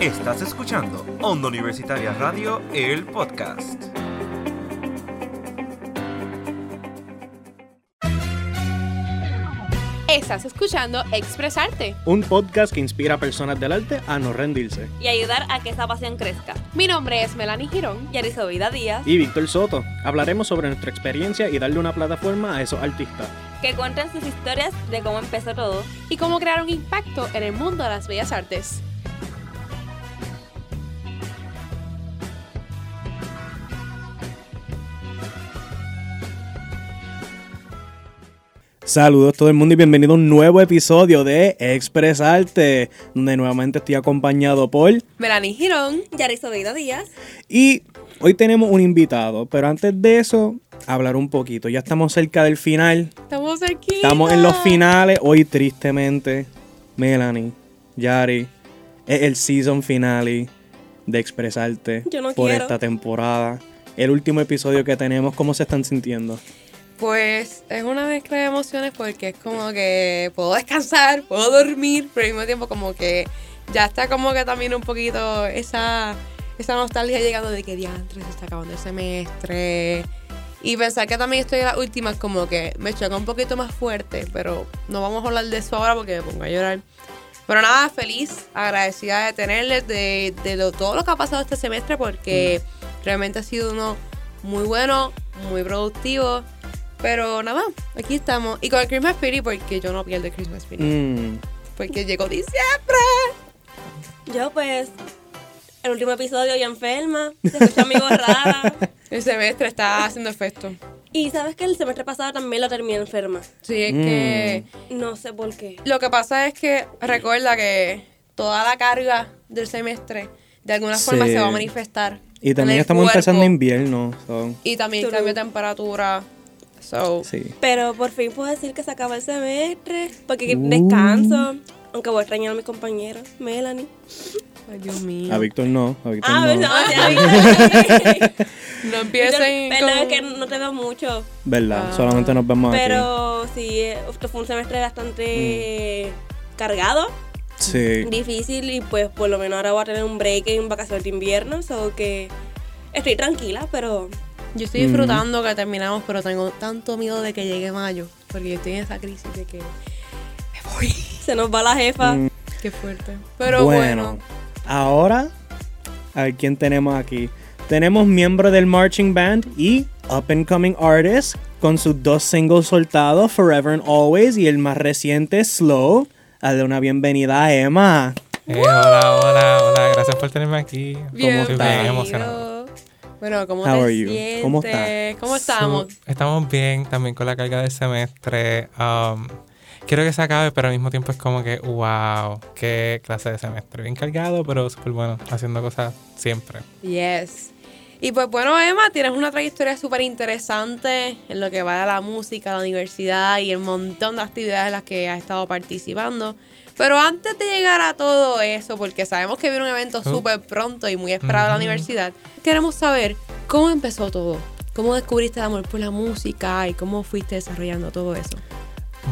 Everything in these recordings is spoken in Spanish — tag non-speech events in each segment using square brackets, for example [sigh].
Estás escuchando Onda Universitaria Radio, el podcast. Estás escuchando Expresarte. Un podcast que inspira a personas del arte a no rendirse. y ayudar a que esa pasión crezca. Mi nombre es Melanie Girón. Yarizo Vida Díaz, Y Víctor Soto. Hablaremos sobre nuestra experiencia y darle una plataforma a esos artistas. que cuentan sus historias de cómo empezó todo. y cómo crear un impacto en el mundo de las bellas artes. Saludos todo el mundo y bienvenido a un nuevo episodio de Expresarte, donde nuevamente estoy acompañado por... Melanie Girón. Yarizo Vida Díaz. Y hoy tenemos un invitado, pero antes de eso, hablar un poquito. Ya estamos cerca del final, Estamos aquí. estamos en los finales. Hoy tristemente, Melanie, Yari, es el season finale de Expresarte Yo no por quiero. esta temporada. El último episodio que tenemos, ¿cómo se están sintiendo? Pues es una mezcla de emociones porque es como que puedo descansar, puedo dormir, pero al mismo tiempo como que ya está como que también un poquito esa, esa nostalgia llegando de que diantres se está acabando el semestre. Y pensar que también estoy en las últimas como que me choca un poquito más fuerte, pero no vamos a hablar de eso ahora porque me pongo a llorar. Pero nada, feliz, agradecida de tenerles, de, de lo- todo lo que ha pasado este semestre porque realmente ha sido uno muy bueno, muy productivo. Pero nada, aquí estamos. Y con el Christmas Spirit porque yo no pierdo el Christmas Spirit. Mm, Porque llegó diciembre. Yo pues, el último episodio ya enferma, se escucha mi. [laughs] El semestre está haciendo efecto. Y sabes que el semestre pasado también lo terminé enferma. Sí, es Mm. que No sé por qué. lo que pasa es que recuerda que toda la carga del semestre de alguna forma Sí. se va a manifestar. Y en también el estamos cuerpo. empezando invierno. so, Y también True. cambio de temperatura. So, sí. Pero por fin puedo decir que se acaba el semestre, porque Uh. descanso. Aunque voy a extrañar a mis compañeros, Melanie. ay, Dios mío. A Víctor no. A Víctor Ah, no. vi. [laughs] No empiecen Perdón, es que no te veo mucho. Verdad, Ah. solamente nos vemos aquí. Pero sí, esto fue un semestre bastante cargado, Sí. difícil y pues por lo menos ahora voy a tener un break en vacaciones de invierno, so que estoy tranquila, pero Yo estoy disfrutando que terminamos, pero tengo tanto miedo de que llegue mayo. Porque yo estoy en esa crisis de que me voy. [laughs] se nos va la jefa. Mm, Qué fuerte. Pero bueno. Ahora, a ver quién tenemos aquí. Tenemos miembro del marching band y up and coming artist con sus dos singles soltados, Forever and Always y el más reciente, Slow. Dale una bienvenida a Emma. Eh, hola, hola, hola, gracias por tenerme aquí. Bienvenido. Estoy bien emocionado. Bueno, ¿cómo How te are you? sientes? ¿Cómo estás? ¿Cómo estamos? So, estamos bien, también con la carga del semestre. Um, quiero que se acabe, pero al mismo tiempo es como que, wow, qué clase de semestre. Bien cargado, pero súper bueno, haciendo cosas siempre. Yes. Y pues bueno, Emma, tienes una trayectoria súper interesante en lo que va a la música, la universidad y el montón de actividades en las que has estado participando. Pero antes de llegar a todo eso, porque sabemos que viene un evento Oh. súper pronto y muy esperado de la universidad, queremos saber cómo empezó todo. ¿Cómo descubriste el amor por la música y cómo fuiste desarrollando todo eso?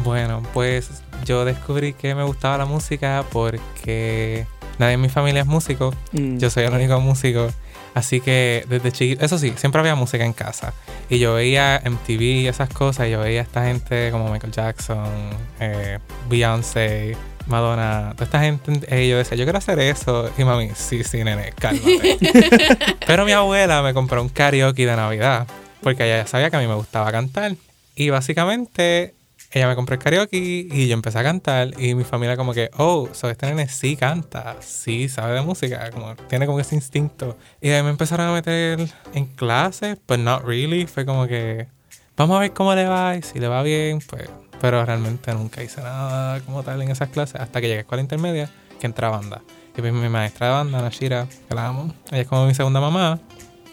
Bueno, pues yo descubrí que me gustaba la música porque nadie en mi familia es músico. Mm, Yo soy el único músico. Así que desde chiquito, eso sí, siempre había música en casa. Y yo veía MTV y esas cosas. Y yo veía a esta gente como Michael Jackson, eh, Beyoncé, Madonna, toda esta gente. eh, yo decía, yo quiero hacer eso. Y mami, sí, sí, nene, cálmate. [laughs] Pero mi abuela me compró un karaoke de Navidad. Porque ella ya sabía que a mí me gustaba cantar. Y básicamente ella me compró el karaoke y yo empecé a cantar y mi familia como que, oh, so este nene sí canta, sí sabe de música, como tiene como ese instinto. Y ahí me empezaron a meter en clases, pues not really, fue como que, vamos a ver cómo le va y si le va bien, pues, pero realmente nunca hice nada como tal en esas clases hasta que llegué a escuela intermedia, que entré a banda. Y pues mi maestra de banda, Nashira, que la amo, ella es como mi segunda mamá,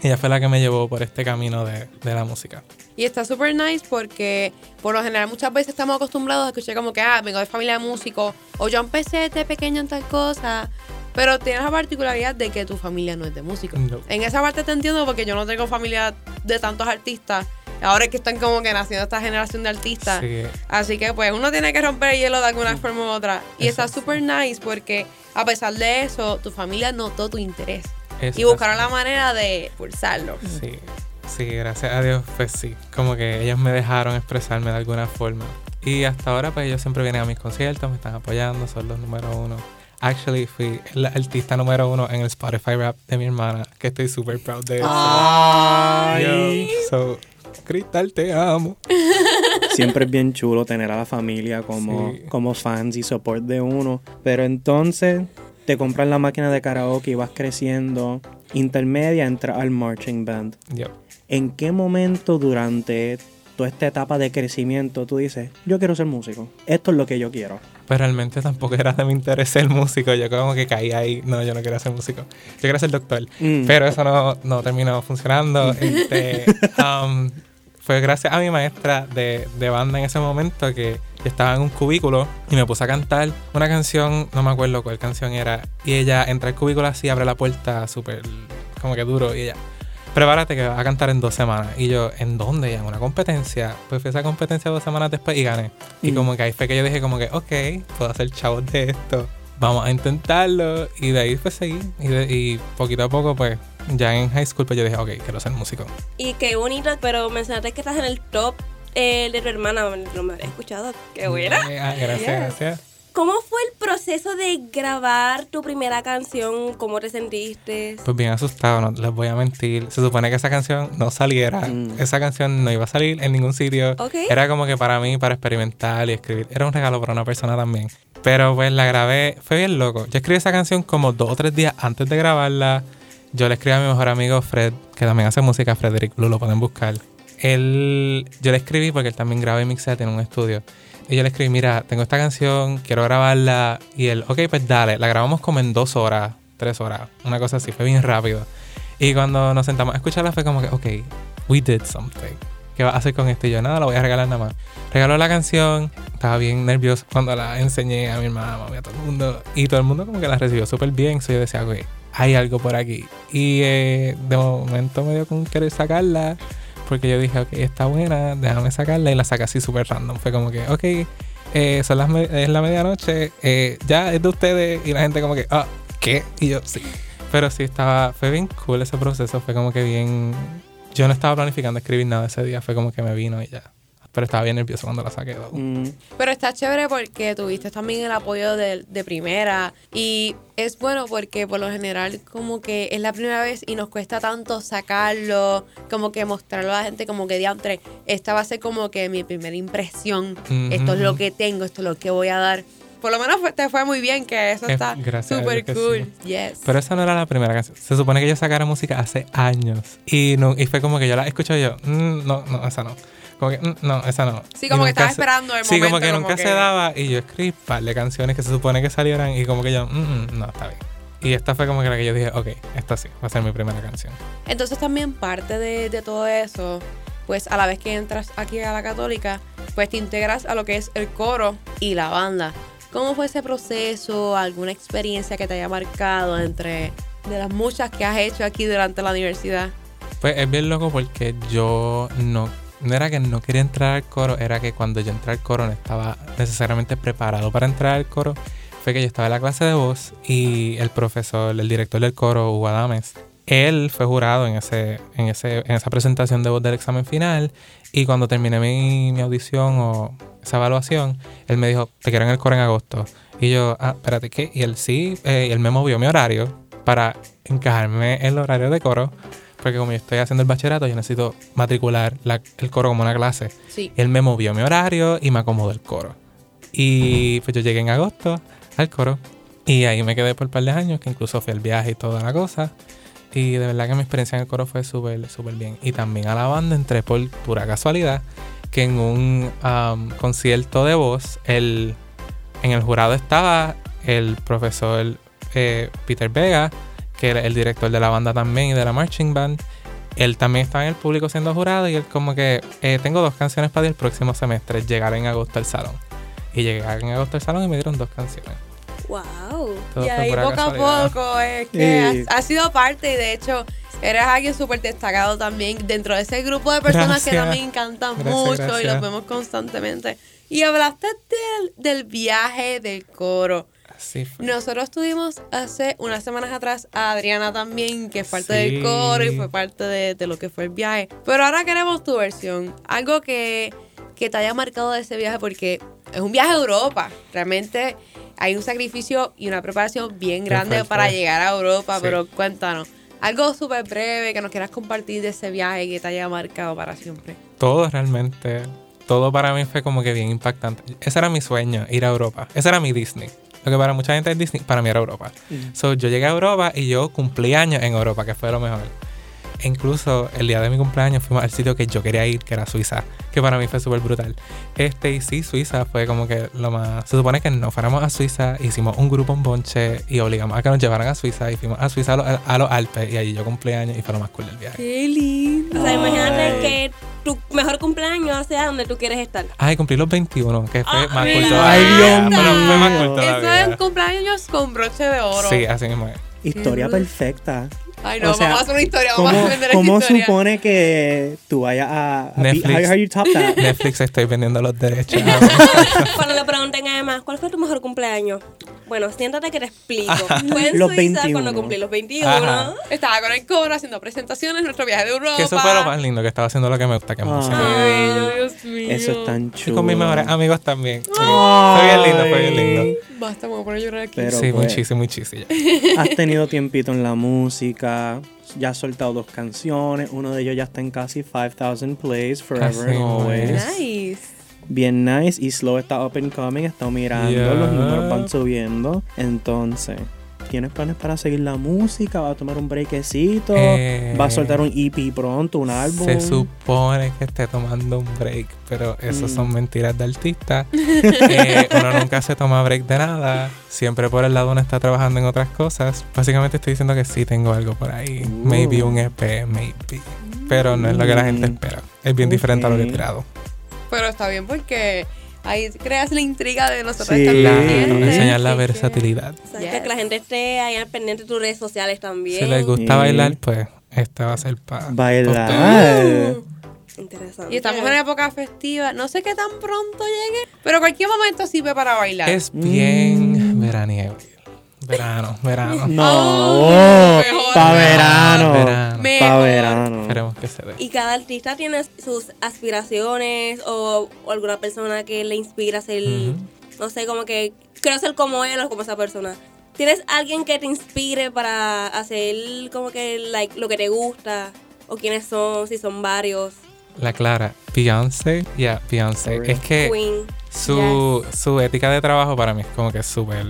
ella fue la que me llevó por este camino de, de la música. Y está súper nice porque por lo general muchas veces estamos acostumbrados a escuchar como que, ah, vengo de familia de músicos o yo empecé de pequeño en tal cosa. Pero tienes la particularidad de que tu familia no es de músicos. No. En esa parte te entiendo porque yo no tengo familia de tantos artistas Ahora es que están como que naciendo esta generación de artistas. Sí. Así que pues uno tiene que romper el hielo de alguna forma u otra. Y está Exacto. súper nice porque a pesar de eso, tu familia notó tu interés. Eso Y buscaron la manera de pulsarlo. Sí, sí, gracias a Dios, pues sí. Como que ellos me dejaron expresarme de alguna forma. Y hasta ahora, pues ellos siempre vienen a mis conciertos, me están apoyando, son los número uno. Actually, fui el artista número uno en el Spotify rap de mi hermana, que estoy súper proud de eso. Ay. Yo, so, Cristal, te amo. [laughs] Siempre es bien chulo tener a la familia como, Sí. como fans y support de uno. Pero entonces te compran la máquina de karaoke y vas creciendo. Intermedia entra al marching band. ¿En qué momento durante toda esta etapa de crecimiento tú dices, yo quiero ser músico? Esto es lo que yo quiero. pues realmente tampoco era de mi interés ser músico. Yo como que caí ahí. No, yo no quería ser músico. Yo quería ser doctor. Mm. Pero eso no, no terminó funcionando. [laughs] Este, um, fue gracias a mi maestra de, de banda en ese momento que estaba en un cubículo y me puse a cantar una canción, no me acuerdo cuál canción era, y ella entra al cubículo así, abre la puerta súper como que duro y ella, prepárate que vas a cantar en dos semanas. Y yo, ¿en dónde? En una competencia. Pues fui a esa competencia dos semanas después y gané. Y Mm. como que ahí fue que yo dije como que, ok, puedo hacer chavos de esto. Vamos a intentarlo. Y de ahí pues seguí. Y, de- y poquito a poco pues ya en high school pues yo dije, ok, quiero ser músico. Y qué bonito, pero mencionaste que estás en el top eh, de tu hermana. No me había escuchado. Qué buena. Eh, ah, gracias, gracias. ¿Cómo fue el proceso de grabar tu primera canción? ¿Cómo te sentiste? Pues bien asustado, no les voy a mentir. Se supone que esa canción no saliera. Mm. Esa canción no iba a salir en ningún sitio. Ok. Era como que para mí, para experimentar y escribir. Era un regalo para una persona también. Pero pues la grabé, fue bien loco. Yo escribí esa canción como dos o tres días antes de grabarla. Yo le escribí a mi mejor amigo Fred, que también hace música, Frederick Blue, lo pueden buscar. Él, yo le escribí porque él también graba y mixa en un estudio. Y yo le escribí, mira, tengo esta canción, quiero grabarla. Y él, ok, pues dale. La grabamos como en dos horas, tres horas, una cosa así, fue bien rápido. Y cuando nos sentamos a escucharla fue como que, ok, we did something. ¿Qué vas a hacer con esto? Y yo, nada, lo voy a regalar nada más. Regaló la canción, estaba bien nervioso cuando la enseñé a mi hermana, a todo el mundo. Y todo el mundo como que la recibió súper bien. So yo decía, ok, hay algo por aquí. Y eh, de momento me dio con querer sacarla. Porque yo dije, ok, está buena, déjame sacarla. Y la saqué así súper random. Fue como que, ok, eh, son las es la medianoche, eh, ya es de ustedes. Y la gente como que, ah, ¿qué? Y yo, sí. Pero sí, estaba, fue bien cool ese proceso. Fue como que bien. Yo no estaba planificando escribir nada ese día. Fue como que me vino y ya. Pero estaba bien nervioso cuando la saqué. Mm, Pero está chévere porque tuviste también el apoyo de, de primera y es bueno porque por lo general como que es la primera vez y nos cuesta tanto sacarlo, como que mostrarlo a la gente como que diantre, esta va a ser como que mi primera impresión, esto es lo que tengo, esto es lo que voy a dar. Por lo menos te fue muy bien que eso Eh, está súper cool. sí. Yes. Pero esa no era la primera canción. Se supone que yo sacara música hace años. Y, no, y fue como que yo la escucho y yo, "Mm, no, no, esa no. Como que, "Mm, no, esa no. Sí, Y como que estaba se- esperando el Sí, como momento, que como nunca que- se daba. Y yo escribí un par de canciones que se supone que salieran. Y como que yo, "Mm, mm, no, está bien. Y esta fue como que la que yo dije, ok, esta sí, va a ser mi primera canción. Entonces también parte de, de todo eso, pues a la vez que entras aquí a la católica, pues te integras a lo que es el coro y la banda. ¿Cómo fue ese proceso? ¿Alguna experiencia que te haya marcado entre de las muchas que has hecho aquí durante la universidad? Pues es bien loco porque yo no, no era que no quería entrar al coro, era que cuando yo entré al coro no estaba necesariamente preparado para entrar al coro. Fue que yo estaba en la clase de voz y el profesor, el director del coro, Hugo Adames, él fue jurado en, ese, en, ese, en esa presentación de voz del examen final y cuando terminé mi, mi audición o esa evaluación, él me dijo, te quiero en el coro en agosto. Y yo, ah, espérate, ¿qué? Y él sí, eh, y él me movió mi horario para encajarme en el horario de coro porque como yo estoy haciendo el bachillerato, yo necesito matricular la- el coro como una clase. Sí. Él me movió mi horario y me acomodó el coro. Y pues yo llegué en agosto al coro y ahí me quedé por un par de años, que incluso fui al viaje y toda la cosa. Y de verdad que mi experiencia en el coro fue súper, súper bien. Y también a la banda entré por pura casualidad que en un um, concierto de voz, el, en el jurado estaba el profesor eh, Peter Vega, que era el director de la banda también y de la marching band. Él también estaba en el público siendo jurado y él como que, eh, tengo dos canciones para el próximo semestre, llegar en agosto al salón. Y llegué en agosto al salón y me dieron dos canciones. Wow. Todo y ahí poco a casualidad. poco es que Sí. ha, ha sido parte y de hecho eres alguien súper destacado también dentro de ese grupo de personas que Gracias. también cantan Gracias, mucho y gracias. los vemos constantemente. Y hablaste del, del viaje del coro. Así fue. Nosotros tuvimos hace unas semanas atrás a Adriana también, que es parte Sí. del coro y fue parte de, de lo que fue el viaje. Pero ahora queremos tu versión. Algo que, que te haya marcado de ese viaje, porque es un viaje a Europa. Realmente hay un sacrificio y una preparación bien grande para llegar a Europa, Sí. pero cuéntanos. Algo súper breve que nos quieras compartir de ese viaje que te haya marcado para siempre. Todo realmente, todo para mí fue como que bien impactante. Ese era mi sueño, ir a Europa. Ese era mi Disney. Lo que para mucha gente es Disney, para mí era Europa. So, yo llegué a Europa y yo cumplí años en Europa, que fue lo mejor. E incluso el día de mi cumpleaños fuimos al sitio que yo quería ir, que era Suiza, que para mí fue súper brutal. Este, y sí, Suiza fue como que lo más... Se supone que no fuéramos a Suiza, hicimos un grupo en Bonche y obligamos a que nos llevaran a Suiza y fuimos a Suiza a, los- a los Alpes y allí yo cumplí años y fue lo más cool del viaje. ¡Qué lindo! O sea, imagínate que tu mejor cumpleaños sea donde tú quieres estar. Ay, cumplí los 21, que fue Ah, más mira. cool todavía. Ay, Dios Pero fue más mío. Eso es cumpleaños con broche de oro. Sí, así mismo es. Historia perfecta. Ay, no, O sea, vamos a hacer una historia, vamos ¿Cómo, a vender cómo esta historia. supone que tú vayas a, a Netflix. How, how you top that? Netflix estoy vendiendo los derechos. [laughs] Cuando [laughs] le pregunten además, ¿cuál fue tu mejor cumpleaños? Bueno, siéntate que te explico. Fue en Los Suiza 21. cuando cumplí los 21. Ajá. Estaba con el coro haciendo presentaciones, nuestro viaje de Europa. que eso fue lo más lindo, que estaba haciendo lo que me gusta, que es música. Ay, Dios mío. Eso es tan Y chulo. con mis mejores amigos también. Fue bien lindo, fue bien lindo. Basta, me voy a poner a llorar aquí. Pero sí, pues, muchísimo, muchísimo. Has tenido tiempito en la música, ya has soltado dos canciones, uno de ellos ya está en casi 5000 plays, Forever and Always. Nice. Bien nice y Slow está up and coming, estado mirando, Yeah. los números van subiendo. Entonces, ¿tienes planes para seguir la música? ¿Va a tomar un breakcito? Eh, ¿Va a soltar un EP pronto, un álbum? Se supone que esté tomando un break, pero eso Mm. son mentiras de artista. [laughs] Eh, uno nunca se toma break de nada. Siempre por el lado uno está trabajando en otras cosas. Básicamente estoy diciendo que sí tengo algo por ahí. Uh. Maybe un EP, maybe. Pero no es lo que la gente Mm. espera. Es bien diferente a lo que he tirado. Pero está bien porque ahí creas la intriga de nosotros Sí. estar Claro, enseñar la versatilidad. Que la gente esté ahí al pendiente de tus redes sociales también. Si les gusta Sí. bailar, pues este va a ser para. Bailar. Interesante. Y estamos en época festiva. No sé qué tan pronto llegue, pero cualquier momento sirve para bailar. Es bien veraniego. Verano, verano. No, Oh, mejor. pa' verano. Verano. Pa' verano. Esperemos que se dé. Y cada artista tiene sus aspiraciones o, o alguna persona que le inspira a ser, no sé, como que quiero ser como él o como esa persona. ¿Tienes alguien que te inspire para hacer como que like, lo que te gusta? ¿O quiénes son? Si son varios. La Clara, Beyoncé, ya, Beyoncé. Es que Queen. su, su ética de trabajo para mí es como que súper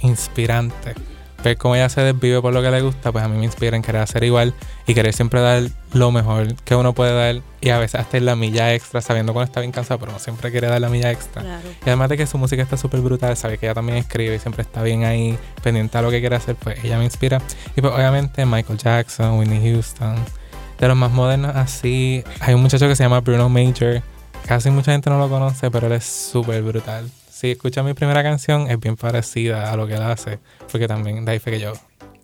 inspirante. Ver cómo ella se desvive por lo que le gusta, pues a mí me inspira en querer hacer igual y querer siempre dar lo mejor que uno puede dar y a veces hasta la milla extra, sabiendo cuando está bien cansado, pero uno siempre quiere dar la milla extra. Claro. Y además de que su música está súper brutal, sabe que ella también escribe y siempre está bien ahí, pendiente a lo que quiere hacer, pues ella me inspira. Y pues obviamente Michael Jackson, Whitney Houston, de los más modernos así, hay un muchacho que se llama Bruno Major, casi mucha gente no lo conoce, pero él es súper brutal. Si escuchas mi primera canción, es bien parecida a lo que él hace, porque también de ahí fue que yo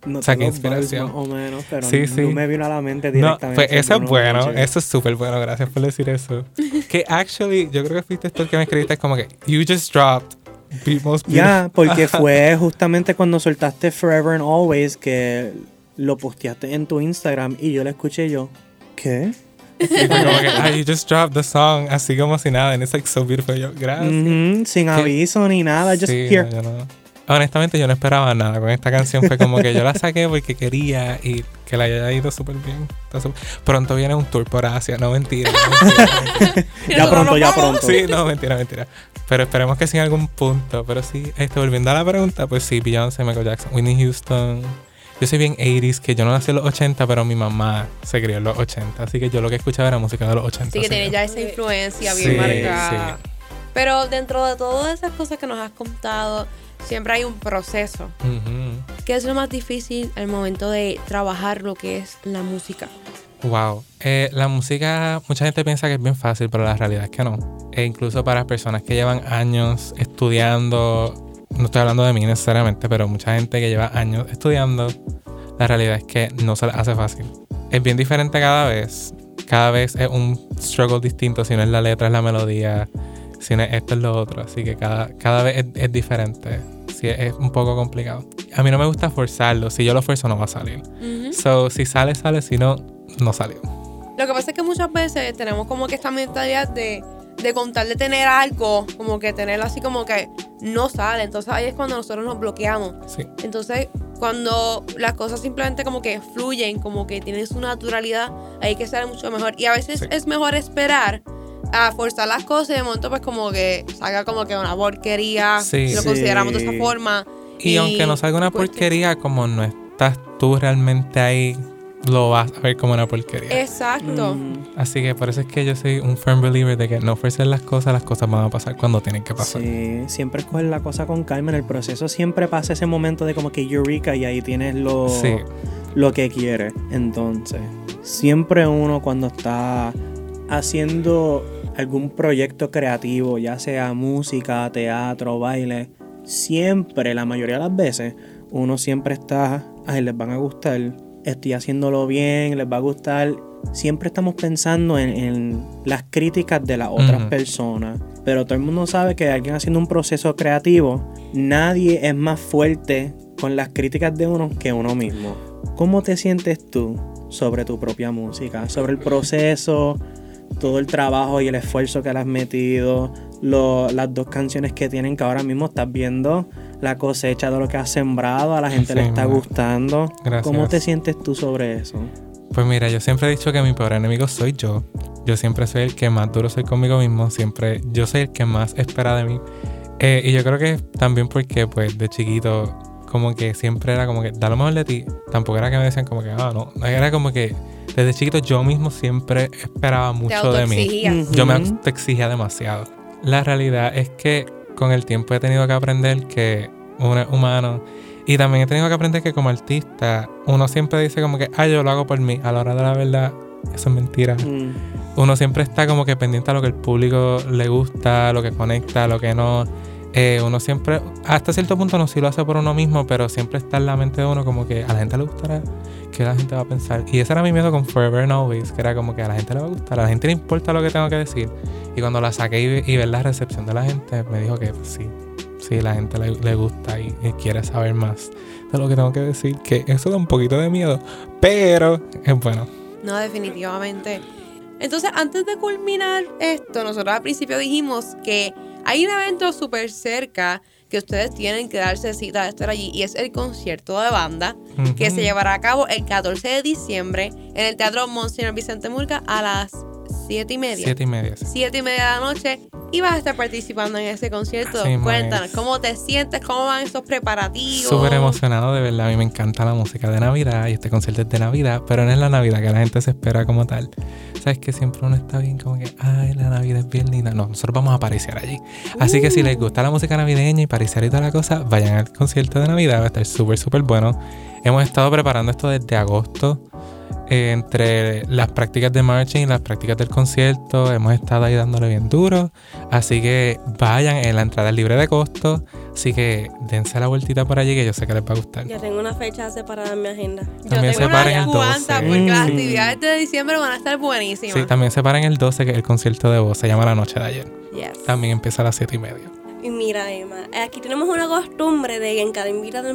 No tengo inspiración. vibes más o menos, pero Sí, sí. no me vino a la mente No, directamente. pues eso es bueno, eso es súper bueno, gracias por decir eso. [laughs] que actually, yo creo que fuiste tú el que me escribiste, es como que, you just dropped Be Most Ya, Beautiful". porque [laughs] fue justamente cuando soltaste Forever and Always que lo posteaste en tu Instagram y yo lo escuché yo, ¿qué? Y fue como que, [laughs] ah, you just dropped the song, así como si nada, and it's like so beautiful. Yo, gracias. Sin aviso ni nada, just Sí, here. no, yo no- Honestamente, yo no esperaba nada con esta canción. Fue como que yo la saqué porque quería y que la haya ido súper bien. Pronto viene un tour por Asia, no mentira. no mentira. [laughs] Ya pronto, ya pronto. sí, no, mentira, mentira. Pero esperemos que sí en algún punto. Pero sí, este, volviendo a la pregunta, pues sí, Beyoncé, Michael Jackson, Whitney Houston. Yo soy bien 80s, que yo no nací en los 80, pero mi mamá se crió en los 80. Así que yo lo que escuchaba era música de los 80. Así que tiene ya esa influencia bien Sí, marcada. sí. Pero dentro de todas esas cosas que nos has contado, siempre hay un proceso. Ujú. ¿Qué es lo más difícil al momento de trabajar lo que es la música? Wow. Eh, la música, mucha gente piensa que es bien fácil, pero la realidad es que no. E incluso para personas que llevan años estudiando no estoy hablando de mí necesariamente, pero mucha gente que lleva años estudiando, la realidad es que no se les hace fácil. Es bien diferente cada vez. Cada vez es un struggle distinto. Si no es la letra, es la melodía. Si no es esto, es lo otro. Así que cada, cada vez es, es diferente. Sí, es un poco complicado. A mí no me gusta forzarlo. Si yo lo fuerzo, no va a salir. So, si sale, sale. Si no, no salió. Lo que pasa es que muchas veces tenemos como que esta mentalidad de, de contar de tener algo, como que tenerlo así como que no sale. Entonces ahí es cuando nosotros nos bloqueamos. Sí. Entonces, cuando las cosas simplemente como que fluyen, como que tienen su naturalidad, ahí que sale mucho mejor. Y a veces Sí. es mejor esperar a forzar las cosas y de momento pues como que salga como que una porquería, Sí. si lo Sí. consideramos de esa forma. Y, aunque no salga una pues, porquería, como no estás tú realmente ahí, lo vas a ver como una porquería. Exacto. Mm, Así que por eso es que yo soy un firm believer de que no ofrecer las cosas, las cosas van a pasar cuando tienen que pasar. Sí, siempre coger la cosa con calma en el proceso. Siempre pasa ese momento de como que eureka y ahí tienes lo, Sí. lo que quieres. Entonces, siempre uno cuando está haciendo algún proyecto creativo, ya sea música, teatro, baile, siempre, la mayoría de las veces, uno siempre está, ay, les van a gustar, estoy haciéndolo bien, les va a gustar. Siempre estamos pensando en, en las críticas de las otras Ujú. personas. Pero todo el mundo sabe que alguien haciendo un proceso creativo, nadie es más fuerte con las críticas de uno que uno mismo. ¿Cómo te sientes tú sobre tu propia música? Sobre el proceso, todo el trabajo y el esfuerzo que le has metido, lo- las dos canciones que tienen que ahora mismo estás viendo la cosecha de lo que has sembrado, a la gente le está gustando. Gracias. ¿Cómo te sientes tú sobre eso? Pues mira, yo siempre he dicho que mi peor enemigo soy yo. Yo siempre soy el que más duro soy conmigo mismo. Siempre yo soy el que más espera de mí. Eh, y yo creo que también porque, pues, de chiquito, como que siempre era como que, da lo mejor de ti. Tampoco era que me decían como que, ah, no. Era como que desde chiquito yo mismo siempre esperaba Te mucho de mí. Yo me exigía demasiado. La realidad es que con el tiempo he tenido que aprender que uno es humano. Y también he tenido que aprender que como artista, uno siempre dice como que, ah, yo lo hago por mí. A la hora de la verdad, eso es mentira. Mm, Uno siempre está como que pendiente a lo que el público le gusta, lo que conecta, lo que no. Eh, uno siempre, hasta cierto punto no sí lo hace por uno mismo, pero siempre está en la mente de uno como que a la gente le gustará, que la gente va a pensar. Y ese era mi miedo con Forever and Always, que era como que a la gente le va a gustar, a la gente le importa lo que tengo que decir. Y cuando la saqué y, y ver la recepción de la gente, me dijo que pues, sí, sí, la gente le, le gusta y, y quiere saber más de lo que tengo que decir, que eso da un poquito de miedo, pero es bueno. No, definitivamente. Entonces, antes de culminar esto, nosotros al principio dijimos que hay un evento súper cerca que ustedes tienen que darse cita de estar allí y es el concierto de banda que se llevará a cabo el 14 de diciembre en el Teatro Monseñor Vicente Murga a las 7 y media. Siete y media. sí. 7 y media de la noche y vas a estar participando en ese concierto. Así Cuéntanos, es. ¿cómo te sientes? ¿Cómo van esos preparativos? Súper emocionado, de verdad. A mí me encanta la música de Navidad y este concierto es de Navidad, pero no es la Navidad que la gente se espera como tal. Sabes que siempre uno está bien como que, ay, la Navidad es bien linda. No, nosotros vamos a aparecer allí. Así que si les gusta la música navideña y pariciar y toda la cosa, vayan al concierto de Navidad, va a estar súper, súper bueno. Hemos estado preparando esto desde agosto. Eh, entre las prácticas de marching y las prácticas del concierto, hemos estado ahí dándole bien duro. Así que vayan, en la entrada es libre de costo. Así que dense la vueltita por allí que yo sé que les va a gustar. Ya tengo una fecha separada en mi agenda. Yo También tengo separen unas el cuantas 12. porque las actividades de diciembre van a estar buenísimas. Sí, también se para en el 12, que es el concierto de voz, se llama La Noche de Ayer. Yes. También empieza a las 7 y media. Y mira, Emma, aquí tenemos una costumbre de en cada invitado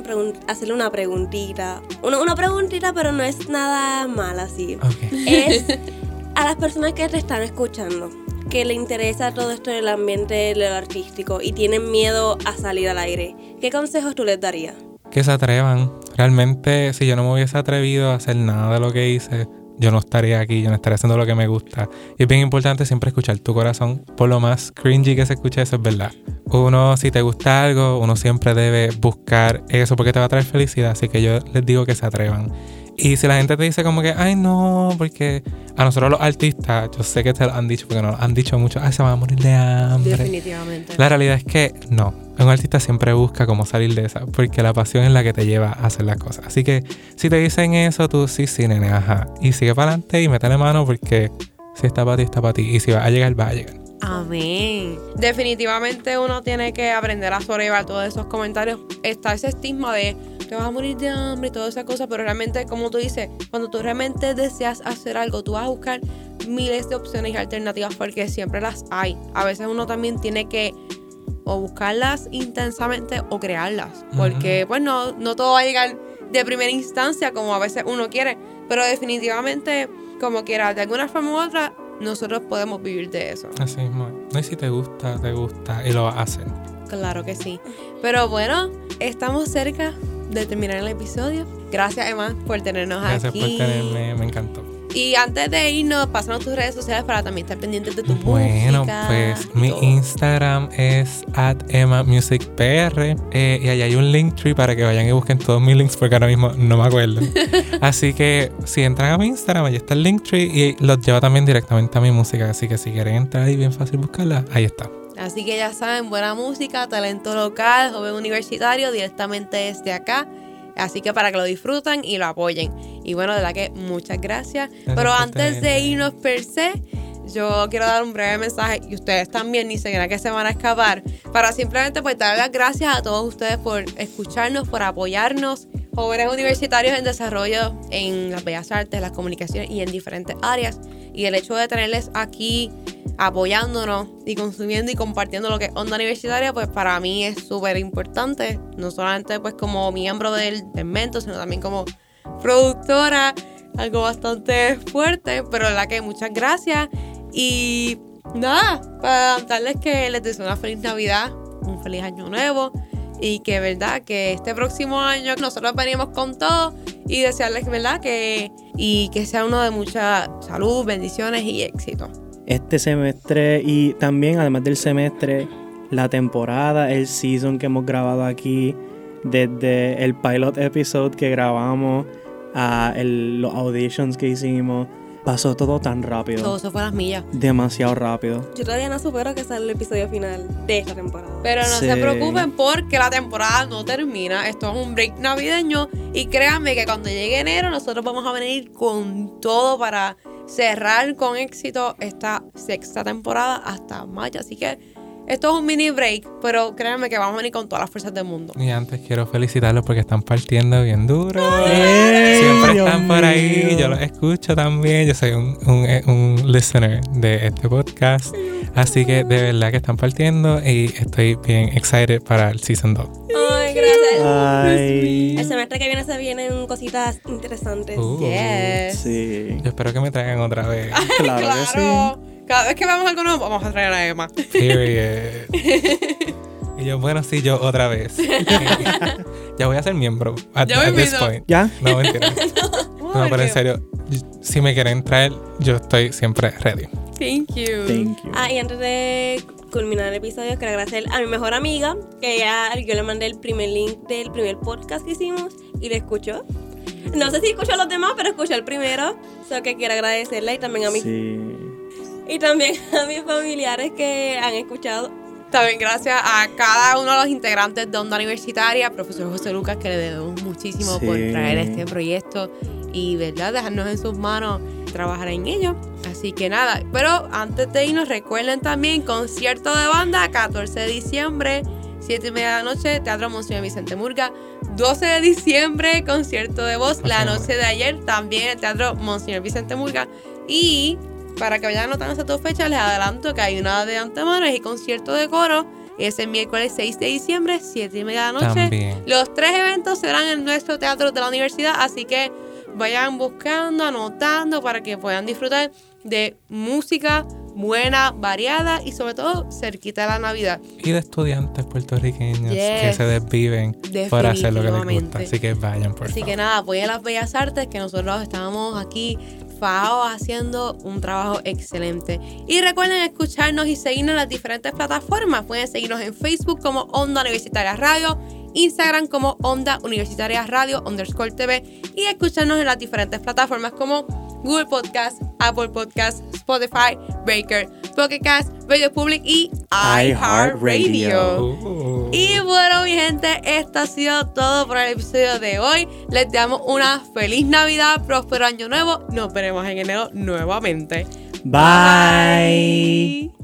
hacerle una preguntita. Una, una preguntita, pero no es nada mala, así. Ok. Es [laughs] a las personas que te están escuchando, que le interesa todo esto del ambiente de lo artístico y tienen miedo a salir al aire. ¿Qué consejos tú les darías? Que se atrevan. Realmente, si yo no me hubiese atrevido a hacer nada de lo que hice, yo no estaría aquí, yo no estaría haciendo lo que me gusta. Y es bien importante siempre escuchar tu corazón. Por lo más cringy que se escuche, eso es verdad. Uno, si te gusta algo, uno siempre debe buscar eso porque te va a traer felicidad. Así que yo les digo que se atrevan. Y si la gente te dice como que, ay no, porque a nosotros los artistas, yo sé que te lo han dicho, porque nos han dicho mucho, ay se van a morir de hambre. Definitivamente. La realidad es que no. Un artista siempre busca cómo salir de esa, porque la pasión es la que te lleva a hacer las cosas. Así que si te dicen eso, tú sí, sí, nene, ajá. Y sigue para adelante y métele mano porque si está para ti, está para ti. Y si va a llegar, va a llegar. Amén. Definitivamente uno tiene que aprender a sobrellevar todos esos comentarios. Está ese estigma de que vas a morir de hambre y todas esas cosas, pero realmente, como tú dices, cuando tú realmente deseas hacer algo, tú vas a buscar miles de opciones y alternativas porque siempre las hay. A veces uno también tiene que o buscarlas intensamente o crearlas, porque pues no, no todo va a llegar de primera instancia como a veces uno quiere, pero definitivamente como quiera, de alguna forma u otra, nosotros podemos vivir de eso. Así mismo. No, si te gusta, te gusta y lo hacer. Claro que sí. Pero bueno, estamos cerca de terminar el episodio. Gracias, Emma, por tenernos Gracias aquí. por tenerme, me encantó. Y antes de irnos, pásanos tus redes sociales para también estar pendientes de tu Bueno, música. pues y mi todo. Instagram es at EmmaMusicPR eh, y ahí hay un link tree para que vayan y busquen todos mis links porque ahora mismo no me acuerdo. [laughs] así que si entran a mi Instagram, ahí está el link tree y los lleva también directamente a mi música. Así que si quieren entrar ahí bien fácil buscarla, ahí está. Así que ya saben, buena música, talento local, joven universitario, directamente desde acá. Así que para que lo disfruten y lo apoyen. Y bueno, de verdad que muchas gracias. Pero antes de irnos per se, yo quiero dar un breve mensaje y ustedes también ni se crean que se van a escapar para simplemente pues dar las gracias a todos ustedes por escucharnos, por apoyarnos, jóvenes universitarios en desarrollo en las bellas artes, las comunicaciones y en diferentes áreas. Y el hecho de tenerles aquí apoyándonos y consumiendo y compartiendo lo que es Onda Universitaria, pues para mí es súper importante, no solamente pues como miembro del, del Mento, sino también como productora, algo bastante fuerte, pero la que muchas gracias. Y nada, para darles que les deseo una feliz Navidad, un feliz año nuevo y que verdad que este próximo año nosotros venimos con todo y desearles verdad que y que sea uno de mucha salud, bendiciones y éxito. Este semestre y también, además del semestre, la temporada, el season que hemos grabado aquí, desde el pilot episode que grabamos a el- los auditions que hicimos, pasó todo tan rápido. Todo eso fue a las millas. Demasiado rápido. Yo todavía no supero que sale el episodio final de esta temporada. Pero no Sí. se preocupen porque la temporada no termina. Esto es un break navideño. Y créanme que cuando llegue enero, nosotros vamos a venir con todo para cerrar con éxito esta sexta temporada hasta mayo. Así que esto es un mini break. Pero créanme que vamos a venir con todas las fuerzas del mundo. Y antes quiero felicitarlos porque están partiendo bien duro. ¡Ey, Siempre Dios están por ahí, mío! yo los escucho también. Yo soy un, un, eh, un listener de este podcast. Así que de verdad que están partiendo y estoy bien excited para el season 2. Ay. El semestre que viene se vienen cositas interesantes. Uh, Yes. Sí. Yo espero que me traigan otra vez. [laughs] Claro, que sí. Cada vez que vamos algo nuevo, vamos a traer a Emma. Period. [laughs] Y yo, bueno, sí, yo otra vez. [laughs] ya voy a ser miembro at, Ya at this point. ¿Ya? No, mentira. No, pero en serio, si me quieren traer, yo estoy siempre ready. Thank you. Thank you. Ah, y antes de culminar el episodio, quiero agradecer a mi mejor amiga, que ya yo le mandé el primer link del primer podcast que hicimos y le escuchó. No sé si escuchó a los demás, pero escuchó el primero. So que quiero agradecerle y también a mis Sí. y también [laughs] a mis familiares que han escuchado. También gracias a cada uno de los integrantes de Onda Universitaria, profesor José Lucas, que le debemos muchísimo por Sí. traer este proyecto y, ¿verdad?, dejarnos en sus manos trabajar en ello. Así que nada, pero antes de irnos, recuerden también concierto de banda, 14 de diciembre, 7 y media de la noche, Teatro Monseñor Vicente Murga. 12 de diciembre, concierto de voz, la noche de ayer, también el Teatro Monseñor Vicente Murga. Y para que vayan anotando esas dos fechas, les adelanto que hay una de antemano, es el concierto de coro. Es el miércoles 6 de diciembre, 7 y media de la noche. También. Los tres eventos serán en nuestro teatro de la universidad, así que vayan buscando, anotando para que puedan disfrutar de música buena, variada y sobre todo cerquita de la Navidad. Y de estudiantes puertorriqueños que se desviven por hacer lo que les gusta. Así que vayan, por Así favor. que nada, apoyen las bellas artes que nosotros estamos aquí fajados haciendo un trabajo excelente. Y recuerden escucharnos y seguirnos en las diferentes plataformas. Pueden seguirnos en Facebook como Onda Universitaria Radio, Instagram como Onda Universitaria Radio underscore TV y escucharnos en las diferentes plataformas como Google Podcast, Apple Podcast, Spotify, Breaker, Pocket Cast, Radio Public y iHeartRadio. Y bueno, mi gente, esto ha sido todo por el episodio de hoy. Les damos una feliz Navidad, próspero año nuevo. Nos veremos en enero nuevamente. Bye.